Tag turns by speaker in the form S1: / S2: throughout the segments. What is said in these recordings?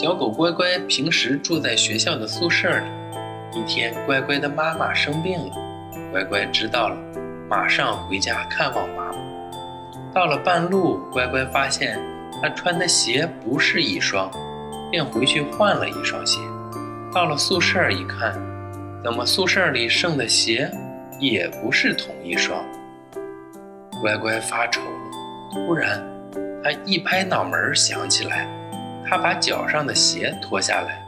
S1: 小狗乖乖平时住在学校的宿舍里。一天，乖乖的妈妈生病了，乖乖知道了，马上回家看望妈妈。到了半路，乖乖发现他穿的鞋不是一双，便回去换了一双鞋。到了宿舍一看，怎么宿舍里剩的鞋也不是同一双？乖乖发愁了。突然，他一拍脑门想起来，他把脚上的鞋脱下来，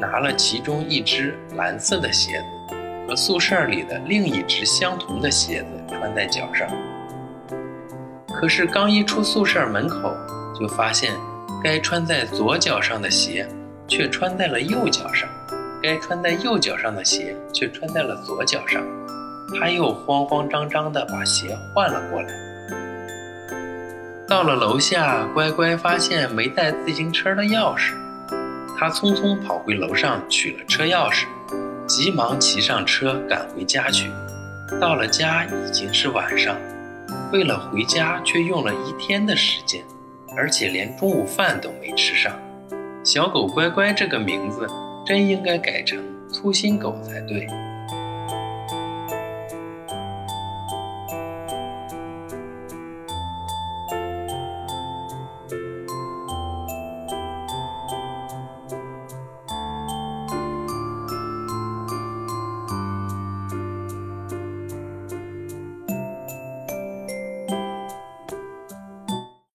S1: 拿了其中一只蓝色的鞋子和宿舍里的另一只相同的鞋子穿在脚上。可是刚一出宿舍门口，就发现该穿在左脚上的鞋却穿在了右脚上，该穿在右脚上的鞋却穿在了左脚上。他又慌慌张张地把鞋换了过来。到了楼下，乖乖发现没带自行车的钥匙，他匆匆跑回楼上取了车钥匙，急忙骑上车赶回家去。到了家已经是晚上，为了回家却用了一天的时间，而且连中午饭都没吃上。小狗乖乖这个名字真应该改成粗心狗才对。